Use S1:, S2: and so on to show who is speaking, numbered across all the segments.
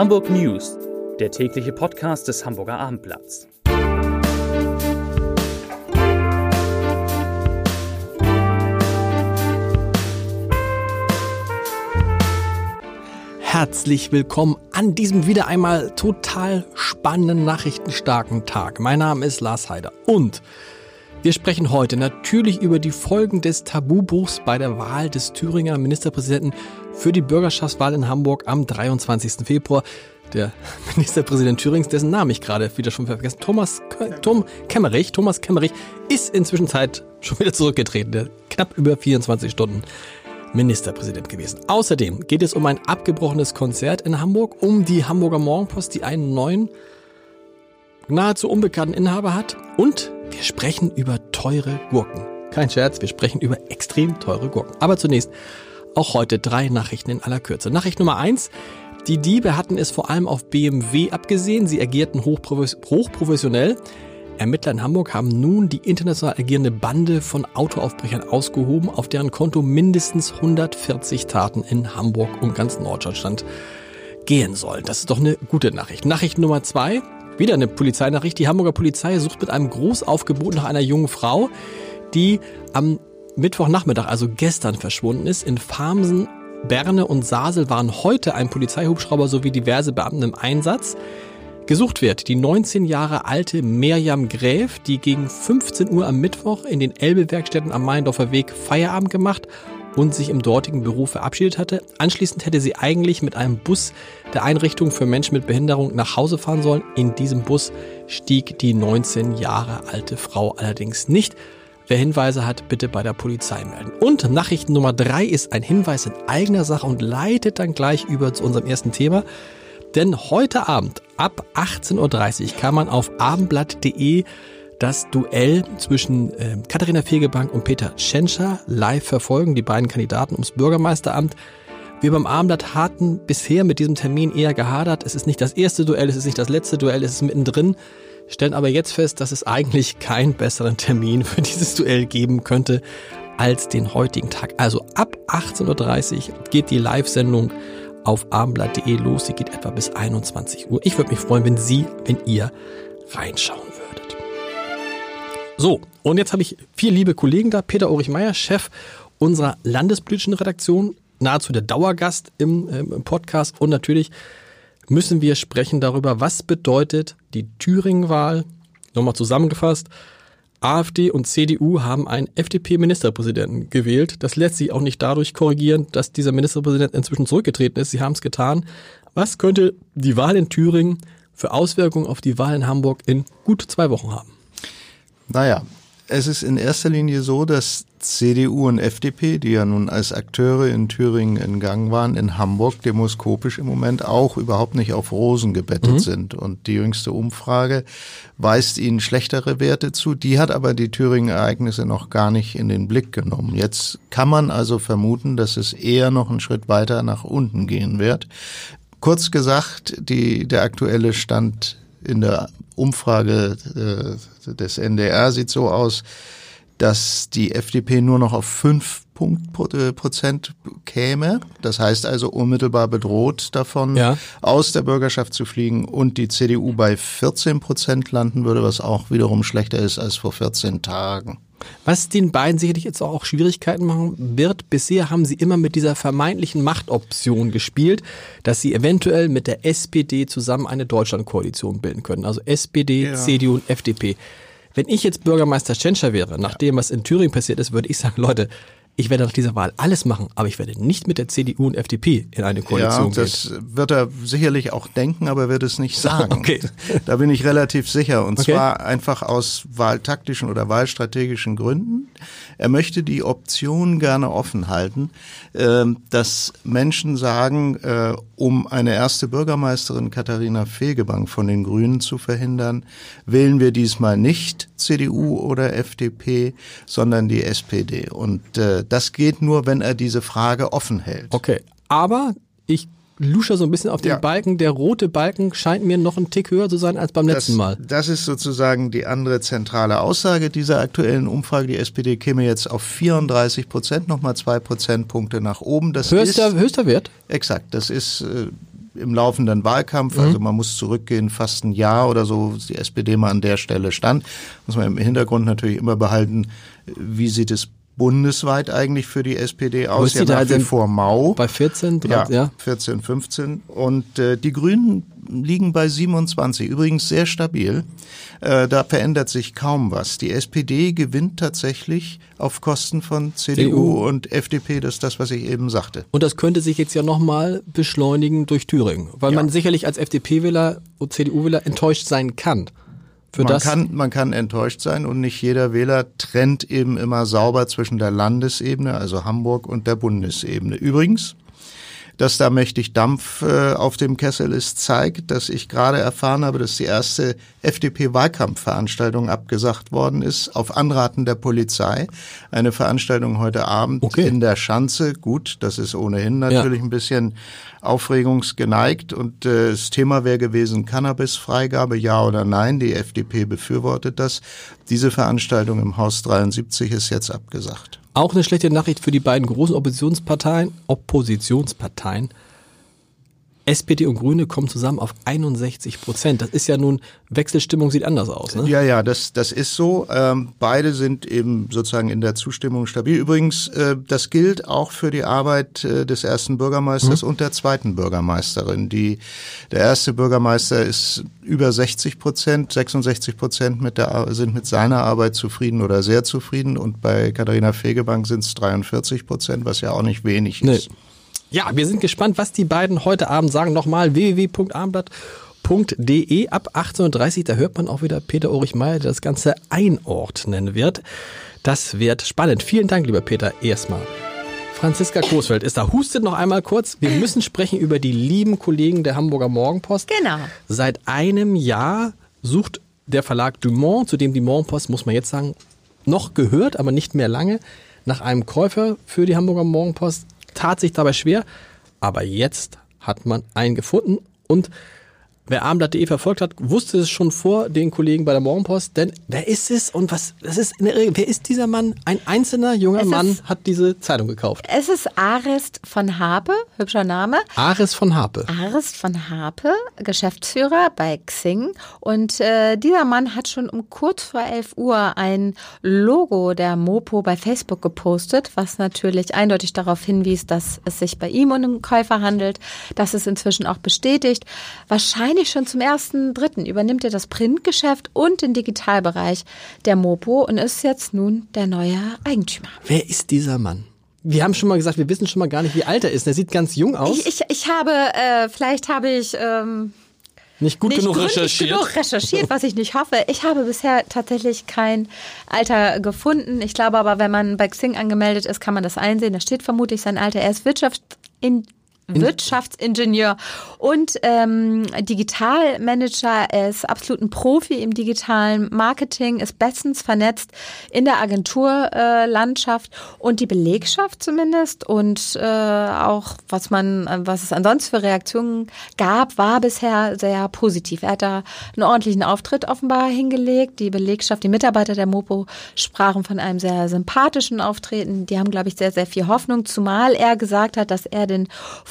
S1: Hamburg News, der tägliche Podcast des Hamburger Abendblatts.
S2: Herzlich willkommen an diesem wieder einmal total spannenden, nachrichtenstarken Tag. Mein Name ist Lars Heider und wir sprechen heute natürlich über die Folgen des Tabubruchs bei der Wahl des Thüringer Ministerpräsidenten für die Bürgerschaftswahl in Hamburg am 23. Februar. Der Ministerpräsident Thürings, dessen Namen ich gerade wieder schon vergessen, Thomas Tom Kemmerich, Thomas Kemmerich, ist inzwischen Zeit schon wieder zurückgetreten. Der knapp über 24 Stunden Ministerpräsident gewesen. Außerdem geht es um ein abgebrochenes Konzert in Hamburg, um die Hamburger Morgenpost, die einen neuen, nahezu unbekannten Inhaber hat und wir sprechen über teure Gurken. Kein Scherz, wir sprechen über extrem teure Gurken. Aber zunächst auch heute drei Nachrichten in aller Kürze. Nachricht Nummer eins. Die Diebe hatten es vor allem auf BMW abgesehen. Sie agierten hochprofessionell. Ermittler in Hamburg haben nun die international agierende Bande von Autoaufbrechern ausgehoben, auf deren Konto mindestens 140 Taten in Hamburg und ganz Norddeutschland gehen sollen. Das ist doch eine gute Nachricht. Nachricht Nummer zwei. Wieder eine Polizeinachricht. Die Hamburger Polizei sucht mit einem Großaufgebot nach einer jungen Frau, die am Mittwochnachmittag, also gestern, verschwunden ist. In Farmsen, Berne und Sasel waren heute ein Polizeihubschrauber sowie diverse Beamten im Einsatz. Gesucht wird die 19 Jahre alte Mirjam Gräf, die gegen 15 Uhr am Mittwoch in den Elbe-Werkstätten am Maindorfer Weg Feierabend gemacht und sich im dortigen Büro verabschiedet hatte. Anschließend hätte sie eigentlich mit einem Bus der Einrichtung für Menschen mit Behinderung nach Hause fahren sollen. In diesem Bus stieg die 19 Jahre alte Frau allerdings nicht. Wer Hinweise hat, bitte bei der Polizei melden. Und Nachricht Nummer drei ist ein Hinweis in eigener Sache und leitet dann gleich über zu unserem ersten Thema. Denn heute Abend ab 18.30 Uhr kann man auf abendblatt.de das Duell zwischen äh, Katharina Fegebank und Peter Tschentscher live verfolgen, die beiden Kandidaten ums Bürgermeisteramt. Wir beim Abendblatt hatten bisher mit diesem Termin eher gehadert. Es ist nicht das erste Duell, es ist nicht das letzte Duell, es ist mittendrin. Stellen aber jetzt fest, dass es eigentlich keinen besseren Termin für dieses Duell geben könnte als den heutigen Tag. Also ab 18.30 Uhr geht die Live-Sendung auf abendblatt.de los. Sie geht etwa bis 21 Uhr. Ich würde mich freuen, wenn Sie, wenn ihr reinschauen. So, und jetzt habe ich vier liebe Kollegen da. Peter Ulrich Meyer, Chef unserer landespolitischen Redaktion, nahezu der Dauergast im, äh, im Podcast. Und natürlich müssen wir sprechen darüber, was bedeutet die Thüringen-Wahl. Nochmal zusammengefasst. AfD und CDU haben einen FDP-Ministerpräsidenten gewählt. Das lässt sich auch nicht dadurch korrigieren, dass dieser Ministerpräsident inzwischen zurückgetreten ist. Sie haben es getan. Was könnte die Wahl in Thüringen für Auswirkungen auf die Wahl in Hamburg in gut zwei Wochen haben?
S3: Naja, es ist in erster Linie so, dass CDU und FDP, die ja nun als Akteure in Thüringen in Gang waren, in Hamburg demoskopisch im Moment auch überhaupt nicht auf Rosen gebettet mhm. sind. Und die jüngste Umfrage weist ihnen schlechtere Werte zu. Die hat aber die Thüringen-Ereignisse noch gar nicht in den Blick genommen. Jetzt kann man also vermuten, dass es eher noch einen Schritt weiter nach unten gehen wird. Kurz gesagt, die, der aktuelle Stand in der Umfrage äh, des NDR sieht so aus, dass die FDP nur noch auf fünf Punkt, äh, Prozent käme. Das heißt also unmittelbar bedroht davon, ja. aus der Bürgerschaft zu fliegen und die CDU bei 14 Prozent landen würde, was auch wiederum schlechter ist als vor 14 Tagen.
S2: Was den beiden sicherlich jetzt auch Schwierigkeiten machen wird, bisher haben sie immer mit dieser vermeintlichen Machtoption gespielt, dass sie eventuell mit der SPD zusammen eine Deutschlandkoalition bilden können. Also SPD, ja. CDU und FDP. Wenn ich jetzt Bürgermeister Tschentscher wäre, nach dem, was in Thüringen passiert ist, würde ich sagen, Leute, ich werde nach dieser Wahl alles machen, aber ich werde nicht mit der CDU und FDP in eine Koalition
S3: ja, das gehen. wird er sicherlich auch denken, aber wird es nicht sagen. Okay. Da bin ich relativ sicher. Und okay. zwar einfach aus wahltaktischen oder wahlstrategischen Gründen. Er möchte die Option gerne offen halten, ähm, dass Menschen sagen, äh, um eine erste Bürgermeisterin Katharina Fegebank von den Grünen zu verhindern, wählen wir diesmal nicht CDU oder FDP, sondern die SPD. Und äh, das geht nur, wenn er diese Frage offen hält.
S2: Okay, aber ich lusche so ein bisschen auf den ja. Balken. Der rote Balken scheint mir noch ein Tick höher zu sein als beim
S3: das,
S2: letzten Mal.
S3: Das ist sozusagen die andere zentrale Aussage dieser aktuellen Umfrage. Die SPD käme jetzt auf 34 Prozent, nochmal zwei Prozentpunkte nach oben.
S2: Das höchster, ist, höchster Wert?
S3: Exakt. Das ist äh, im laufenden Wahlkampf, also man muss zurückgehen, fast ein Jahr oder so, die SPD mal an der Stelle stand, muss man im Hintergrund natürlich immer behalten, wie sieht es bundesweit eigentlich für die SPD aus?
S2: da
S3: nach wie vor mau.
S2: Bei 14?
S3: Ja,
S2: ja.
S3: 14, 15. Und äh, die Grünen liegen bei 27, übrigens sehr stabil. Äh, da verändert sich kaum was. Die SPD gewinnt tatsächlich auf Kosten von CDU,
S2: CDU.
S3: und FDP, das ist das, was ich eben sagte.
S2: Und das könnte sich jetzt ja nochmal beschleunigen durch Thüringen, weil
S3: Ja.
S2: man sicherlich als FDP-Wähler und CDU-Wähler enttäuscht sein kann. Für
S3: man,
S2: das,
S3: kann, man kann enttäuscht sein und nicht jeder Wähler trennt eben immer sauber zwischen der Landesebene, also Hamburg, und der Bundesebene. Übrigens, dass da mächtig Dampf äh, auf dem Kessel ist, zeigt, dass ich gerade erfahren habe, dass die erste FDP-Wahlkampfveranstaltung abgesagt worden ist, auf Anraten der Polizei. Eine Veranstaltung heute Abend
S2: Okay.
S3: in der Schanze. Gut, das ist ohnehin natürlich ein bisschen aufregungsgeneigt und äh, das Thema wäre gewesen Cannabisfreigabe, ja oder nein. Die FDP befürwortet das. Diese Veranstaltung im Haus 73 ist jetzt abgesagt.
S2: Auch eine schlechte Nachricht für die beiden großen Oppositionsparteien, Oppositionsparteien. SPD und Grüne kommen zusammen auf 61 Prozent. Das ist ja nun, Wechselstimmung sieht anders aus. Ne?
S3: Ja, ja, das, das ist so. Ähm, beide sind eben sozusagen in der Zustimmung stabil. Übrigens, äh, das gilt auch für die Arbeit äh, des ersten Bürgermeisters und der zweiten Bürgermeisterin. Die, der erste Bürgermeister ist über 60 Prozent, 66 Prozent mit der, sind mit seiner Arbeit zufrieden oder sehr zufrieden und bei Katharina Fegebank sind es 43 Prozent, was ja auch nicht wenig
S2: Nee. Ja, wir sind gespannt, was die beiden heute Abend sagen. Nochmal www.abendblatt.de ab 18.30 Uhr. Da hört man auch wieder Peter Ulrich Meyer, der das Ganze einordnen wird. Das wird spannend. Vielen Dank, lieber Peter, erstmal. Franziska Großfeld ist da. Hustet noch einmal kurz. Wir müssen sprechen über die lieben Kollegen der Hamburger Morgenpost.
S4: Genau.
S2: Seit einem Jahr sucht der Verlag Dumont, zu dem die Morgenpost, muss man jetzt sagen, noch gehört, aber nicht mehr lange, nach einem Käufer für die Hamburger Morgenpost. Tat sich dabei schwer, aber jetzt hat man einen gefunden und Wer Abendblatt.de verfolgt hat, wusste es schon vor den Kollegen bei der Morgenpost, denn wer ist es und was, das ist, in der Regel, wer ist dieser Mann? Ein einzelner junger
S4: Es
S2: Mann
S4: ist-
S2: hat diese Zeitung gekauft.
S4: Es ist Arist von Harpe, hübscher Name.
S2: Aris von Harpe.
S4: Arist von Harpe, Geschäftsführer bei Xing. Und äh, dieser Mann hat schon um kurz vor 11 Uhr ein Logo der Mopo bei Facebook gepostet, was natürlich eindeutig darauf hinwies, dass es sich bei ihm um einen Käufer handelt. Das ist inzwischen auch bestätigt. Wahrscheinlich schon zum ersten Dritten übernimmt er das Printgeschäft und den Digitalbereich der Mopo und ist jetzt nun der neue Eigentümer.
S2: Wer ist dieser Mann? Wir haben schon mal gesagt, wir wissen schon mal gar nicht, wie alt er ist. Er sieht ganz jung aus.
S4: Ich, ich, ich habe, äh, vielleicht habe ich ähm,
S2: nicht gut
S4: nicht
S2: genug recherchiert.
S4: genug recherchiert, was ich nicht hoffe. Ich habe bisher tatsächlich kein Alter gefunden. Ich glaube aber, wenn man bei Xing angemeldet ist, kann man das einsehen. Da steht vermutlich sein Alter. Er ist Wirtschaftsin Wirtschaftsingenieur und ähm, Digitalmanager. Er ist absolut ein Profi im digitalen Marketing, ist bestens vernetzt in der Agenturlandschaft äh, und die Belegschaft zumindest und äh, auch was man, was es ansonsten für Reaktionen gab, war bisher sehr positiv. Er hat da einen ordentlichen Auftritt offenbar hingelegt. Die Belegschaft, die Mitarbeiter der Mopo sprachen von einem sehr sympathischen Auftreten. Die haben, glaube ich, sehr, sehr viel Hoffnung, zumal er gesagt hat, dass er den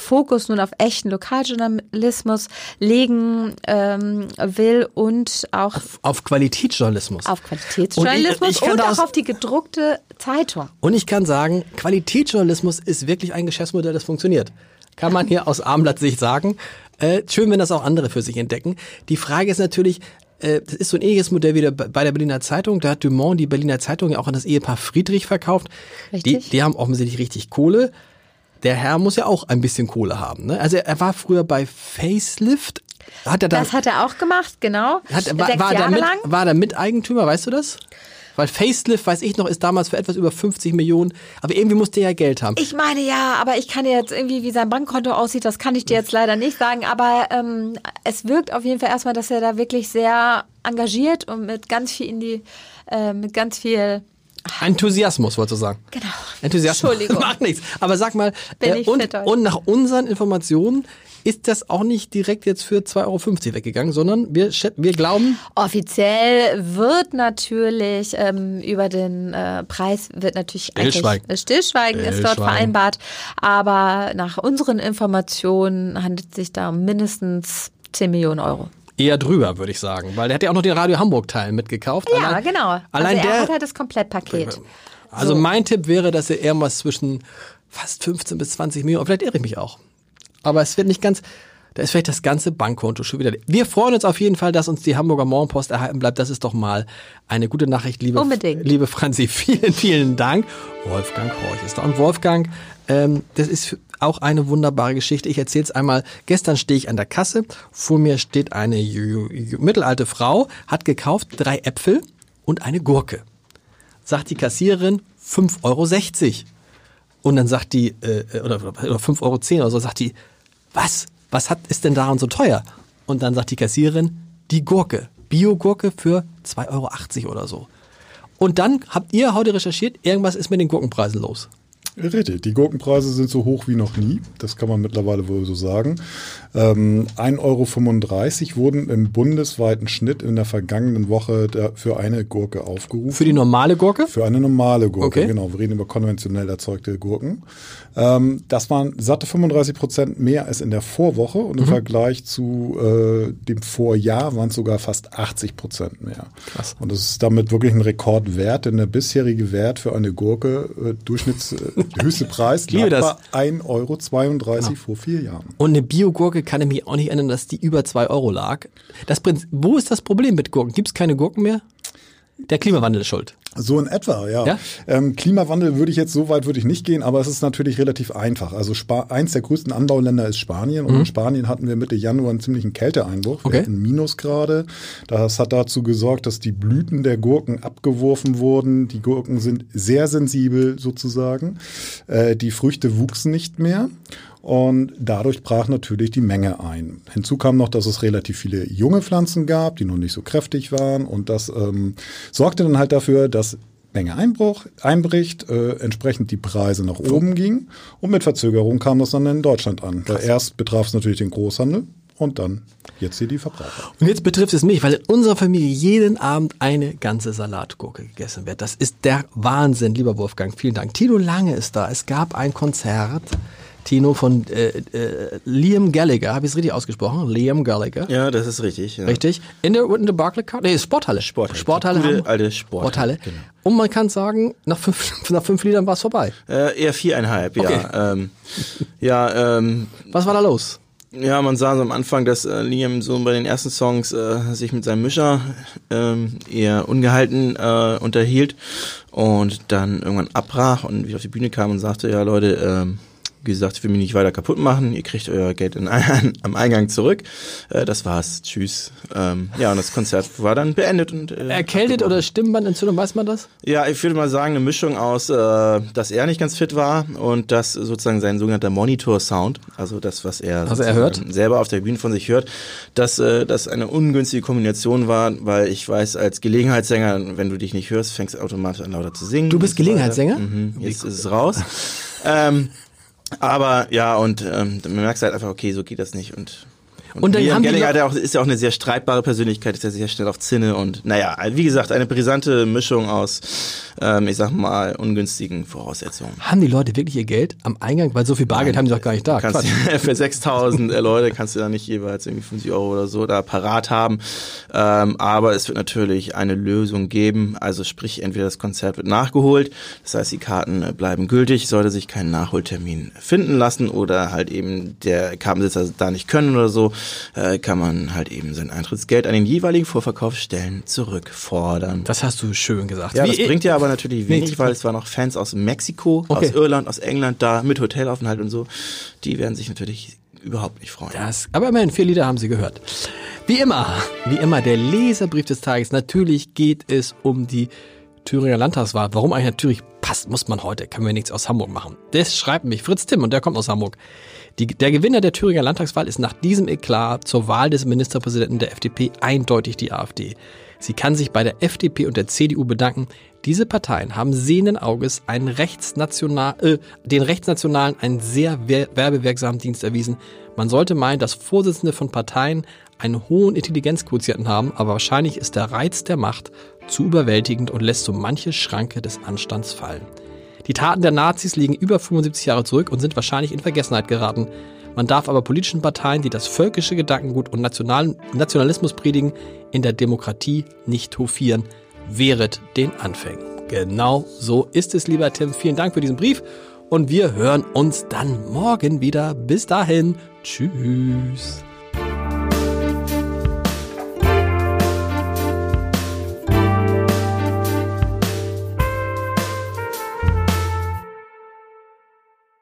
S4: Fokus nun auf echten Lokaljournalismus legen ähm, will und auch auf,
S2: Auf Qualitätsjournalismus.
S4: Qualitätsjournalismus
S2: Und ich- ich
S4: und auch auf die gedruckte Zeitung.
S2: Und ich kann sagen, Qualitätsjournalismus ist wirklich ein Geschäftsmodell, das funktioniert. Kann man hier aus Abendblatt-Sicht sagen. Äh, schön, wenn das auch andere für sich entdecken. Die Frage ist natürlich, äh, das ist so ein ähnliches Modell wie bei der Berliner Zeitung. Da hat Dumont die Berliner Zeitung ja auch an das Ehepaar Friedrich verkauft.
S4: Richtig.
S2: Die, die haben offensichtlich richtig Kohle. Der Herr muss ja auch ein bisschen Kohle haben. Ne? Also er war früher bei Facelift. Hat er da,
S4: Das hat er auch gemacht, genau.
S2: hat, war,
S4: Sechs
S2: war,
S4: Jahre
S2: mit,
S4: lang.
S2: war er Miteigentümer, weißt du das? Weil Facelift, weiß ich noch, ist damals für etwas über 50 Millionen, aber irgendwie musste er ja Geld haben.
S4: Ich meine ja, aber ich kann dir jetzt irgendwie, wie sein Bankkonto aussieht, das kann ich dir jetzt leider nicht sagen. Aber ähm, es wirkt auf jeden Fall erstmal, dass er da wirklich sehr engagiert und mit ganz viel in die, äh, mit ganz viel
S2: Enthusiasmus, wolltest du sagen.
S4: Genau.
S2: Enthusiasmus.
S4: Entschuldigung.
S2: Macht nichts. Aber sag mal, äh, und, und nach unseren Informationen ist das auch nicht direkt jetzt für 2,50 Euro weggegangen, sondern wir, wir glauben,
S4: Offiziell wird natürlich ähm, über den äh, Preis wird natürlich
S2: Stillschweigen.
S4: eigentlich- äh, Stillschweigen ist dort vereinbart, aber nach unseren Informationen handelt es sich da um mindestens 10 Millionen Euro.
S2: Eher drüber, würde ich sagen. Weil der hat ja auch noch den Radio Hamburg-Teil mitgekauft.
S4: Ja,
S2: Allein-
S4: genau.
S2: Allein
S4: also er
S2: der,
S4: hat halt das Komplettpaket.
S2: Also mein Tipp wäre, dass er irgendwas zwischen fast 15 bis 20 Millionen, vielleicht irre ich mich auch. Aber es wird nicht ganz, da ist vielleicht das ganze Bankkonto schon wieder. Wir freuen uns auf jeden Fall, dass uns die Hamburger Morgenpost erhalten bleibt. Das ist doch mal eine gute Nachricht, liebe,
S4: Unbedingt.
S2: liebe Franzi. Vielen, vielen Dank. Wolfgang Horch ist da. Und Wolfgang, ähm, das ist auch eine wunderbare Geschichte. Ich erzähle es einmal. Gestern stehe ich an der Kasse. Vor mir steht eine mittelalte Frau, hat gekauft drei Äpfel und eine Gurke sagt die Kassiererin 5,60 Euro. Und dann sagt die, äh, oder, oder 5,10 Euro oder so, sagt die, was? Was hat, ist denn daran so teuer? Und dann sagt die Kassiererin, die Gurke. Bio-Gurke für 2,80 Euro oder so. Und dann habt ihr heute recherchiert, irgendwas ist mit den Gurkenpreisen los.
S5: Richtig, die Gurkenpreise sind so hoch wie noch nie, das kann man mittlerweile wohl so sagen. Ähm, 1,35 Euro wurden im bundesweiten Schnitt in der vergangenen Woche für eine Gurke aufgerufen.
S2: Für die normale Gurke?
S5: Für eine normale Gurke,
S2: Okay.
S5: genau. Wir reden über konventionell erzeugte Gurken. Ähm, das waren satte 35 Prozent mehr als in der Vorwoche und im
S2: Mhm.
S5: Vergleich zu äh, dem Vorjahr waren es sogar fast 80 Prozent mehr.
S2: Krass.
S5: Und das ist damit wirklich ein Rekordwert, denn der bisherige Wert für eine Gurke, äh, Durchschnitts, höchste Preis,
S2: liebe
S5: lag
S2: das.
S5: bei 1,32 Euro vor vier Jahren.
S2: Und eine Bio-Gurke kann ich mich auch nicht erinnern, dass die über 2 Euro lag. Das Prinzip, wo ist das Problem mit Gurken? Gibt es keine Gurken mehr? Der Klimawandel ist schuld.
S5: So in etwa, ja.
S2: Ja?
S5: Ähm, Klimawandel würde ich jetzt so weit würde ich nicht gehen, aber es ist natürlich relativ einfach. Also Spa eins der größten Anbauländer ist Spanien und in Spanien hatten wir Mitte Januar einen ziemlichen Kälteeinbruch.
S2: Okay.
S5: Wir hatten Minusgrade. Das hat dazu gesorgt, dass die Blüten der Gurken abgeworfen wurden. Die Gurken sind sehr sensibel sozusagen. Äh, die Früchte wuchsen nicht mehr. Und dadurch brach natürlich die Menge ein. Hinzu kam noch, dass es relativ viele junge Pflanzen gab, die noch nicht so kräftig waren. Und das ähm, sorgte dann halt dafür, dass Menge Einbruch, einbricht, äh, entsprechend die Preise nach oben gingen. Und mit Verzögerung kam das dann in Deutschland an. Weil erst betraf es natürlich den Großhandel und dann jetzt hier die Verbraucher.
S2: Und jetzt betrifft es mich, weil in unserer Familie jeden Abend eine ganze Salatgurke gegessen wird. Das ist der Wahnsinn, lieber Wolfgang. Vielen Dank. Tino Lange ist da. Es gab ein Konzert. Tino von äh, äh, Liam Gallagher, habe ich es richtig ausgesprochen? Liam Gallagher.
S6: Ja, das ist richtig. Ja.
S2: Richtig? In der, in der Barclaycard? Nee, Sporthalle.
S6: Sporthalle.
S2: Sporthalle.
S6: Gute alte Sporthalle, genau.
S2: Und man kann sagen, nach fünf, nach fünf Liedern war es vorbei.
S6: Äh, eher viereinhalb,
S2: Okay.
S6: ja. Ähm, ja, ähm,
S2: Was war da los?
S6: ja, man sah so am Anfang, dass äh, Liam so bei den ersten Songs äh, sich mit seinem Mischer ähm, eher ungehalten äh, unterhielt und dann irgendwann abbrach und wieder auf die Bühne kam und sagte, ja Leute, ähm, wie gesagt, ich will mich nicht weiter kaputt machen, ihr kriegt euer Geld in, am Eingang zurück. Äh, das war's, tschüss. Ähm, ja, und das Konzert war dann beendet. und äh,
S2: Erkältet oder Stimmbandentzündung, weiß man das?
S6: Ja, ich würde mal sagen, eine Mischung aus, äh, dass er nicht ganz fit war und dass sozusagen sein sogenannter Monitor-Sound, also das, was er,
S2: Was er hört?
S6: selber auf der Bühne von sich hört, dass äh, das eine ungünstige Kombination war, weil ich weiß, als Gelegenheitssänger, wenn du dich nicht hörst, fängst du automatisch an lauter zu singen.
S2: Du bist. Gelegenheitssänger?
S6: Mhm, jetzt ist es raus. ähm, aber ja, und ähm, man merkt halt einfach, okay, so geht das nicht und
S2: Und dann
S6: Liam
S2: haben die
S6: Gallagher ja auch, ist ja auch eine sehr streitbare Persönlichkeit, ist ja sehr schnell auf Zinne und naja, wie gesagt, eine brisante Mischung aus, ähm, ich sag mal, ungünstigen Voraussetzungen.
S2: Haben die Leute wirklich ihr Geld am Eingang? Weil so viel Bargeld haben die doch gar nicht da.
S6: Kannst, für 6000 äh, Leute kannst du da nicht jeweils irgendwie 50 Euro oder so da parat haben. Ähm, aber es wird natürlich eine Lösung geben. Also sprich, entweder das Konzert wird nachgeholt, das heißt, die Karten bleiben gültig, sollte sich kein Nachholtermin finden lassen oder halt eben der Kartensitzer da nicht können oder so, äh, kann man halt eben sein Eintrittsgeld an den jeweiligen Vorverkaufsstellen zurückfordern.
S2: Das hast du schön gesagt.
S6: Ja,
S2: Wie-
S6: das bringt ja aber natürlich wenig,
S2: Nichts.
S6: weil es waren auch Fans aus Mexiko,
S2: Okay.
S6: aus Irland, aus England da mit Hotelaufenthalt und so. Die werden sich natürlich überhaupt nicht freuen.
S2: Das, aber immerhin, vier Lieder haben Sie gehört. Wie immer, wie immer, der Leserbrief des Tages. Natürlich geht es um die Thüringer Landtagswahl. Warum eigentlich natürlich passt, muss man heute, können wir nichts aus Hamburg machen. Das schreibt mich Fritz Timm und der kommt aus Hamburg. Die, der Gewinner der Thüringer Landtagswahl ist nach diesem Eklat zur Wahl des Ministerpräsidenten der FDP eindeutig die AfD. Sie kann sich bei der FDP und der CDU bedanken. Diese Parteien haben sehenden Auges einen rechtsnational, äh, den Rechtsnationalen einen sehr werbewirksamen Dienst erwiesen. Man sollte meinen, dass Vorsitzende von Parteien einen hohen Intelligenzquotienten haben, aber wahrscheinlich ist der Reiz der Macht zu überwältigend und lässt so manche Schranke des Anstands fallen. Die Taten der Nazis liegen über 75 Jahre zurück und sind wahrscheinlich in Vergessenheit geraten. Man darf aber politischen Parteien, die das völkische Gedankengut und Nationalismus predigen, in der Demokratie nicht hofieren wehret den Anfängen. Genau so ist es, lieber Tim. Vielen Dank für diesen Brief und wir hören uns dann morgen wieder. Bis dahin, tschüss.